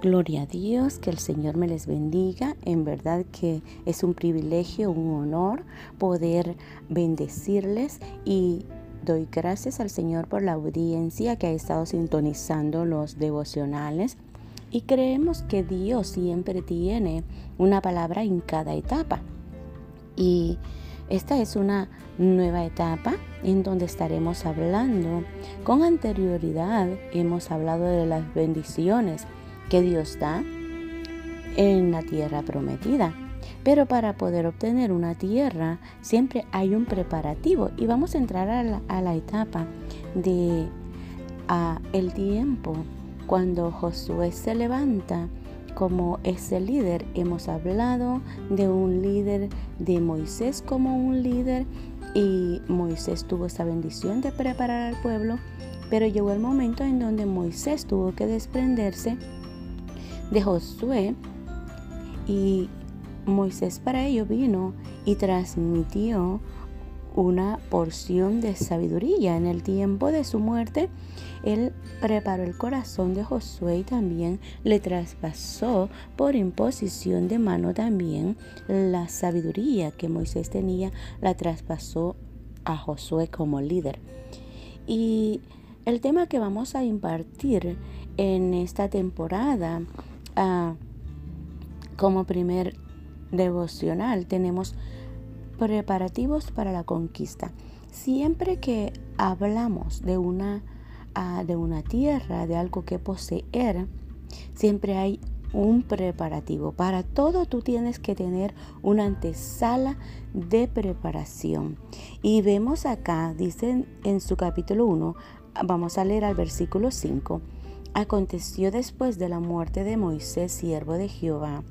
Gloria a Dios, que el Señor me les bendiga. En verdad que es un privilegio, un honor poder bendecirles y doy gracias al Señor por la audiencia que ha estado sintonizando los devocionales. Y creemos que Dios siempre tiene una palabra en cada etapa. Y esta es una nueva etapa en donde estaremos hablando. Con anterioridad hemos hablado de las bendiciones que Dios da en la tierra prometida. Pero para poder obtener una tierra siempre hay un preparativo y vamos a entrar a la, etapa de el tiempo cuando Josué se levanta como ese líder. Hemos hablado de un líder de Moisés como un líder y Moisés tuvo esa bendición de preparar al pueblo, pero llegó el momento en donde Moisés tuvo que desprenderse de Josué y Moisés para ello vino y transmitió una porción de sabiduría. En el tiempo de su muerte, él preparó el corazón de Josué y también le traspasó por imposición de mano también la sabiduría que Moisés tenía, la traspasó a Josué como líder. Y el tema que vamos a impartir en esta temporada como primer devocional tenemos preparativos para la conquista. Siempre que hablamos de una, de una tierra, de algo que poseer, siempre hay un preparativo. Para todo tú tienes que tener una antesala de preparación. Y vemos acá, dice en su capítulo 1, vamos a leer al versículo 5. Aconteció después de la muerte de Moisés, siervo de Jehová,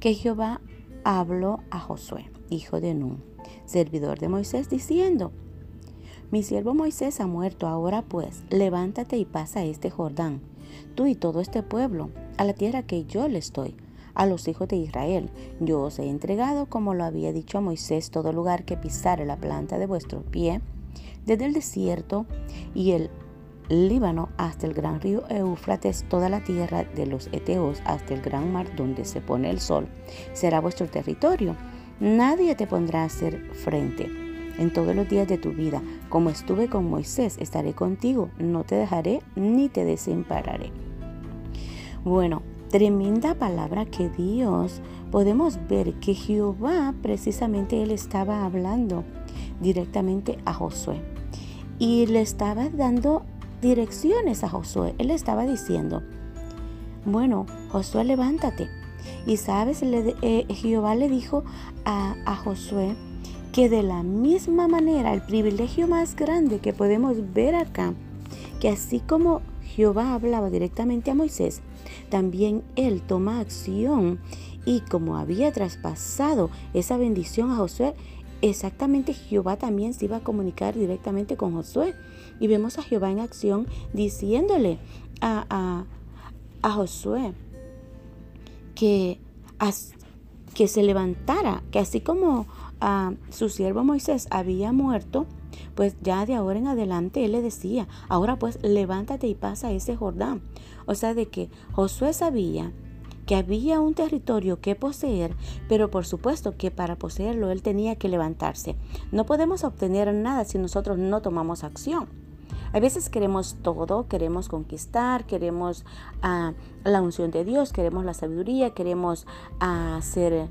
que Jehová habló a Josué, hijo de Nun, servidor de Moisés, diciendo, Mi siervo Moisés ha muerto, ahora pues, levántate y pasa este Jordán, tú y todo este pueblo, a la tierra que yo le estoy, a los hijos de Israel. Yo os he entregado, como lo había dicho a Moisés, todo lugar que pisare la planta de vuestro pie, desde el desierto y el Líbano hasta el gran río Éufrates, toda la tierra de los Eteos hasta el gran mar donde se pone el sol, será vuestro territorio. Nadie te pondrá a hacer frente. En todos los días de tu vida, como estuve con Moisés, estaré contigo, no te dejaré ni te desampararé. Bueno, tremenda palabra que Dios, podemos ver que Jehová precisamente él estaba hablando directamente a Josué y le estaba dando direcciones a Josué. Él estaba diciendo, bueno, Josué, levántate. Y sabes, eh, Jehová le dijo a, a Josué que de la misma manera, el privilegio más grande que podemos ver acá, que así como Jehová hablaba directamente a Moisés, también él toma acción y como había traspasado esa bendición a Josué, exactamente Jehová también se iba a comunicar directamente con Josué. Y vemos a Jehová en acción diciéndole a, a, Josué que, que se levantara, que así como a su siervo Moisés había muerto, pues ya de ahora en adelante él le decía, ahora pues levántate y pasa ese Jordán. O sea, de que Josué sabía que había un territorio que poseer, pero por supuesto que para poseerlo él tenía que levantarse. No podemos obtener nada si nosotros no tomamos acción. A veces queremos todo, queremos conquistar, queremos ah, la unción de Dios, queremos la sabiduría, queremos uh, ser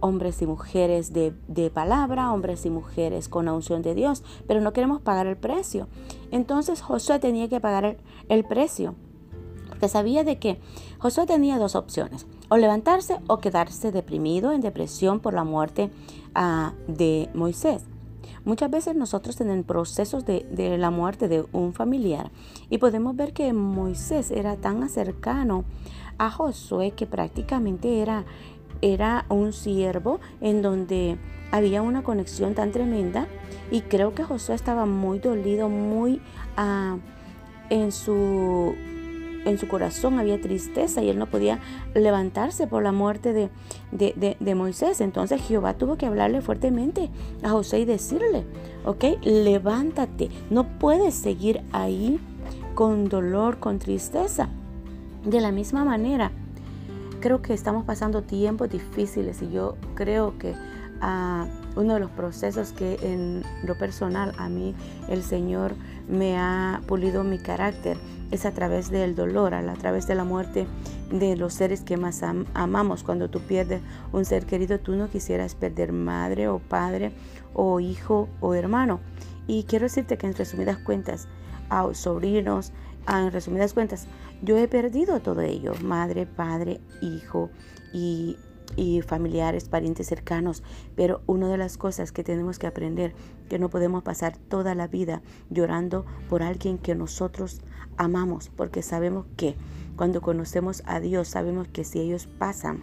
hombres y mujeres de, palabra, hombres y mujeres con la unción de Dios, pero no queremos pagar el precio. Entonces Josué tenía que pagar el precio porque sabía de que Josué tenía dos opciones, o levantarse o quedarse deprimido en depresión por la muerte ah, de Moisés. Muchas veces nosotros tenemos procesos de, la muerte de un familiar y podemos ver que Moisés era tan cercano a Josué que prácticamente era, era un siervo en donde había una conexión tan tremenda y creo que Josué estaba muy dolido, muy uh, en su en su corazón había tristeza y él no podía levantarse por la muerte de, de, Moisés. Entonces Jehová tuvo que hablarle fuertemente a José y decirle, ok, levántate, no puedes seguir ahí con dolor, con tristeza. De la misma manera, creo que estamos pasando tiempos difíciles y yo creo que uh, uno de los procesos que en lo personal a mí el Señor me ha pulido mi carácter es a través del dolor, a través de la muerte de los seres que más amamos. Cuando tú pierdes un ser querido, tú no quisieras perder madre o padre o hijo o hermano. Y quiero decirte que en resumidas cuentas, a sobrinos, en resumidas cuentas, yo he perdido todo ello, madre, padre, hijo y y familiares, parientes cercanos. Pero una de las cosas que tenemos que aprender, que no podemos pasar toda la vida llorando por alguien que nosotros amamos, porque sabemos que cuando conocemos a Dios, sabemos que si ellos pasan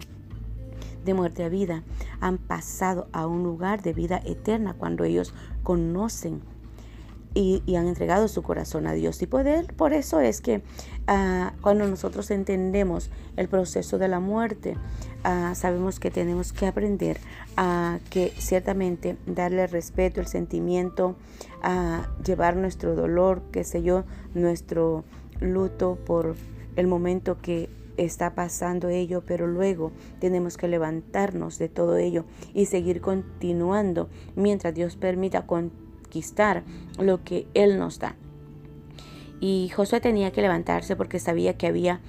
de muerte a vida, han pasado a un lugar de vida eterna cuando ellos conocen y, han entregado su corazón a Dios. Y poder, por eso es que ah, cuando nosotros entendemos el proceso de la muerte, ah, sabemos que tenemos que aprender a que ciertamente darle respeto, el sentimiento, a llevar nuestro dolor, qué sé yo, nuestro luto por el momento que está pasando ello, pero luego tenemos que levantarnos de todo ello y seguir continuando mientras Dios permita continuar lo que Él nos da. Y Josué tenía que levantarse porque sabía que había,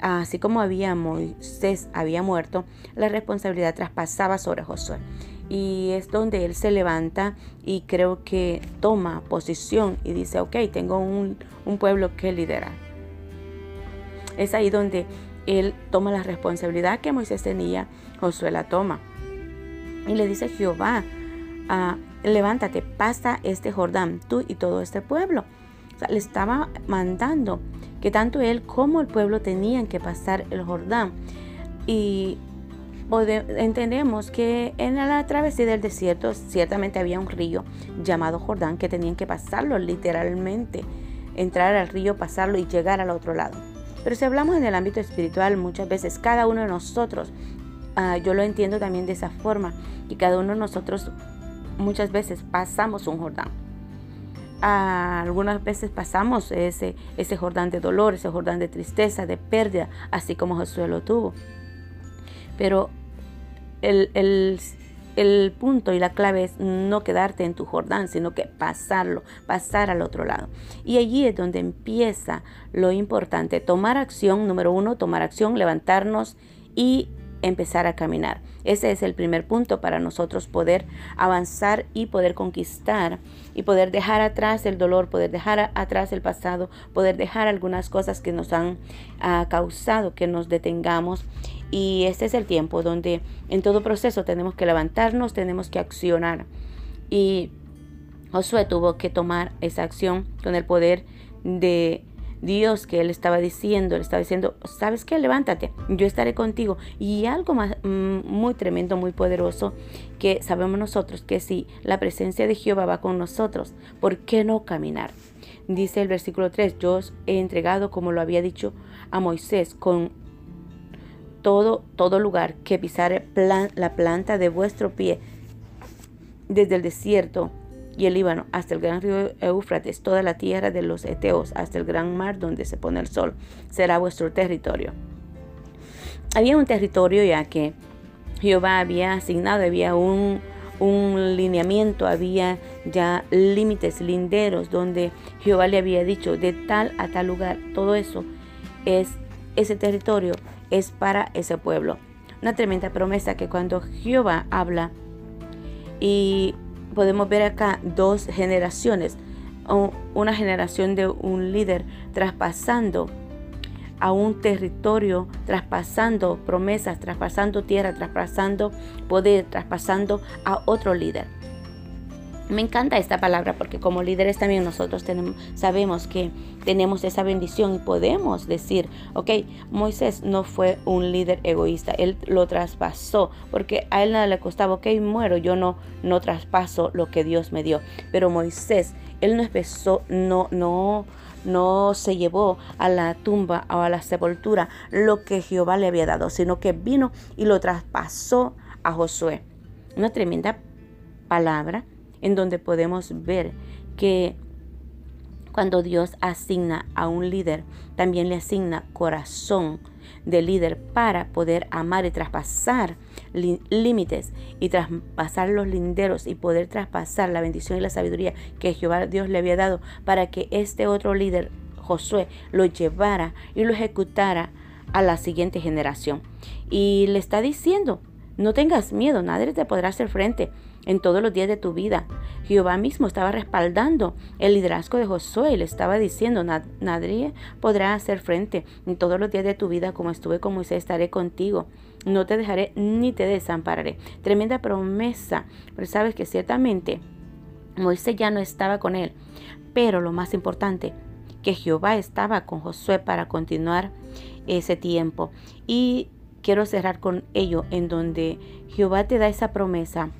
así como había Moisés había muerto, la responsabilidad traspasaba sobre Josué. Y es donde él se levanta y creo que toma posición y dice, ok, tengo un, un pueblo que liderar. Es ahí donde él toma la responsabilidad que Moisés tenía, Josué la toma. Y le dice Jehová, a levántate, pasa este Jordán, tú y todo este pueblo. le estaba mandando que tanto él como el pueblo tenían que pasar el Jordán. Y entendemos que en la travesía del desierto ciertamente había un río llamado Jordán que tenían que pasarlo literalmente, entrar al río, pasarlo y llegar al otro lado. Pero si hablamos en el ámbito espiritual, muchas veces cada uno de nosotros, ah, yo lo entiendo también de esa forma, y cada uno de nosotros muchas veces pasamos un Jordán. algunas veces pasamos ese, ese Jordán de dolor, ese Jordán de tristeza, de pérdida, así como Josué lo tuvo. Pero el, el punto y la clave es no quedarte en tu Jordán, sino que pasarlo, pasar al otro lado. Y allí es donde empieza lo importante, tomar acción, número uno, tomar acción, levantarnos y empezar a caminar. Ese es el primer punto para nosotros poder avanzar y poder conquistar y poder dejar atrás el dolor, poder dejar atrás el pasado, poder dejar algunas cosas que nos han ah, causado que nos detengamos. Y este es el tiempo donde en todo proceso tenemos que levantarnos, tenemos que accionar. Y Josué tuvo que tomar esa acción con el poder de Dios que él estaba diciendo, le estaba diciendo, ¿sabes qué? Levántate, yo estaré contigo. Y algo más mm, muy tremendo, muy poderoso, que sabemos nosotros que si la presencia de Jehová va con nosotros, ¿por qué no caminar? Dice el versículo 3, yo os he entregado, como lo había dicho a Moisés, con todo, todo lugar que pisare la planta de vuestro pie, desde el desierto y el Líbano hasta el gran río Éufrates, toda la tierra de los Eteos hasta el gran mar donde se pone el sol, será vuestro territorio. Había un territorio ya que Jehová había asignado, había un, un lineamiento, había ya límites, linderos, donde Jehová le había dicho de tal a tal lugar, todo eso es, ese territorio es para ese pueblo. Una tremenda promesa que cuando Jehová habla y podemos ver acá dos generaciones. Una generación de un líder traspasando a un territorio, traspasando promesas, traspasando tierra, traspasando poder, traspasando a otro líder. Me encanta esta palabra porque como líderes también nosotros sabemos que tenemos esa bendición y podemos decir, ok, Moisés no fue un líder egoísta, él lo traspasó porque a él nada le costaba, ok, muero, yo no, no traspaso lo que Dios me dio. Pero Moisés, él no empezó, no, no, no se llevó a la tumba o a la sepultura lo que Jehová le había dado, sino que vino y lo traspasó a Josué. Una tremenda palabra en donde podemos ver que Cuando Dios asigna a un líder, también le asigna corazón de líder para poder amar y traspasar límites y traspasar los linderos y poder traspasar la bendición y la sabiduría que Jehová Dios le había dado para que este otro líder, Josué, lo llevara y lo ejecutara a la siguiente generación. Y le está diciendo, no tengas miedo, nadie te podrá hacer frente en todos los días de tu vida. Jehová mismo estaba respaldando el liderazgo de Josué y le estaba diciendo, nadie podrá hacer frente en todos los días de tu vida como estuve con Moisés, estaré contigo. No te dejaré ni te desampararé. Tremenda promesa, pero sabes que ciertamente Moisés ya no estaba con él. Pero lo más importante, que Jehová estaba con Josué para continuar ese tiempo. Y quiero cerrar con ello, en donde Jehová te da esa promesa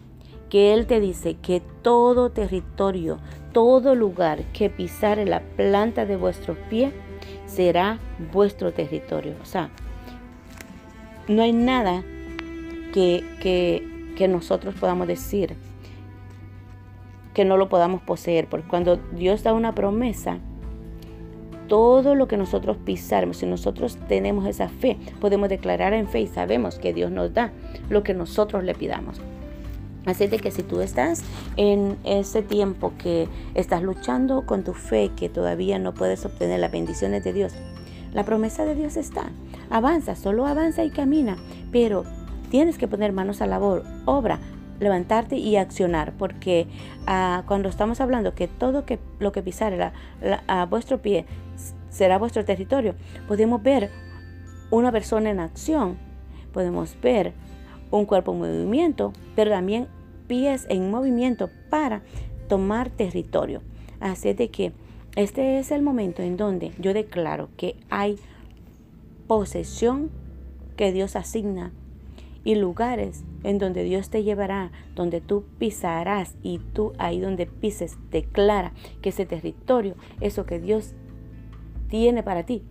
que Él te dice que todo territorio, todo lugar que pisare la planta de vuestros pies será vuestro territorio. O sea, no hay nada que, que, nosotros podamos decir que no lo podamos poseer, porque cuando Dios da una promesa, todo lo que nosotros pisaremos, si nosotros tenemos esa fe, podemos declarar en fe y sabemos que Dios nos da lo que nosotros le pidamos. Así de que si tú estás en ese tiempo que estás luchando con tu fe, que todavía no puedes obtener las bendiciones de Dios, la promesa de Dios está. Avanza, solo avanza y camina, pero tienes que poner manos a labor, obra, levantarte y accionar, porque ah, cuando estamos hablando que todo que, lo que pisare a vuestro pie será vuestro territorio, podemos ver una persona en acción, podemos ver un cuerpo en movimiento, pero también pies en movimiento para tomar territorio. Así de que este es el momento en donde yo declaro que hay posesión que Dios asigna y lugares en donde Dios te llevará, donde tú pisarás y tú ahí donde pises declara que ese territorio, eso que Dios tiene para ti,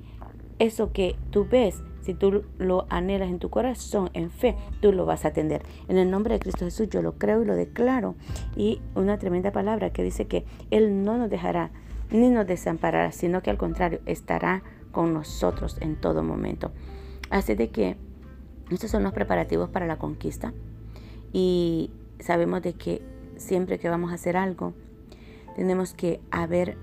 eso que tú ves si tú lo anhelas en tu corazón, en fe, tú lo vas a atender. En el nombre de Cristo Jesús yo lo creo y lo declaro. Y una tremenda palabra que dice que Él no nos dejará ni nos desamparará, sino que al contrario estará con nosotros en todo momento. Así de que estos son los preparativos para la conquista. Y sabemos de que siempre que vamos a hacer algo, tenemos que haber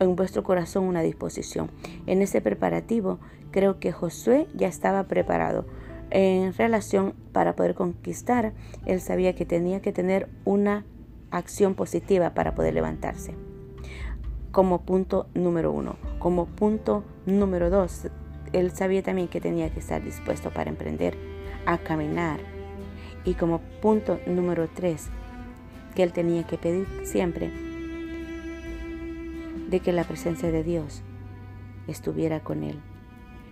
en vuestro corazón una disposición. En ese preparativo creo que Josué ya estaba preparado en relación para poder conquistar. Él sabía que tenía que tener una acción positiva para poder levantarse. Como punto número uno. Como punto número dos, él sabía también que tenía que estar dispuesto para emprender a caminar. Y como punto número tres, que él tenía que pedir siempre de que la presencia de Dios estuviera con él.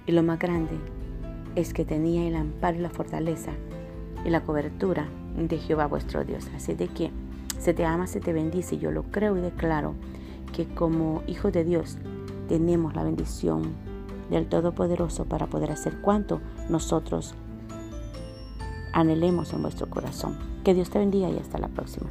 Y lo más grande es que tenía el amparo y la fortaleza y la cobertura de Jehová vuestro Dios. Así de que se te ama, se te bendice. Yo lo creo y declaro que como hijos de Dios tenemos la bendición del Todopoderoso para poder hacer cuanto nosotros anhelemos en vuestro corazón. Que Dios te bendiga y hasta la próxima.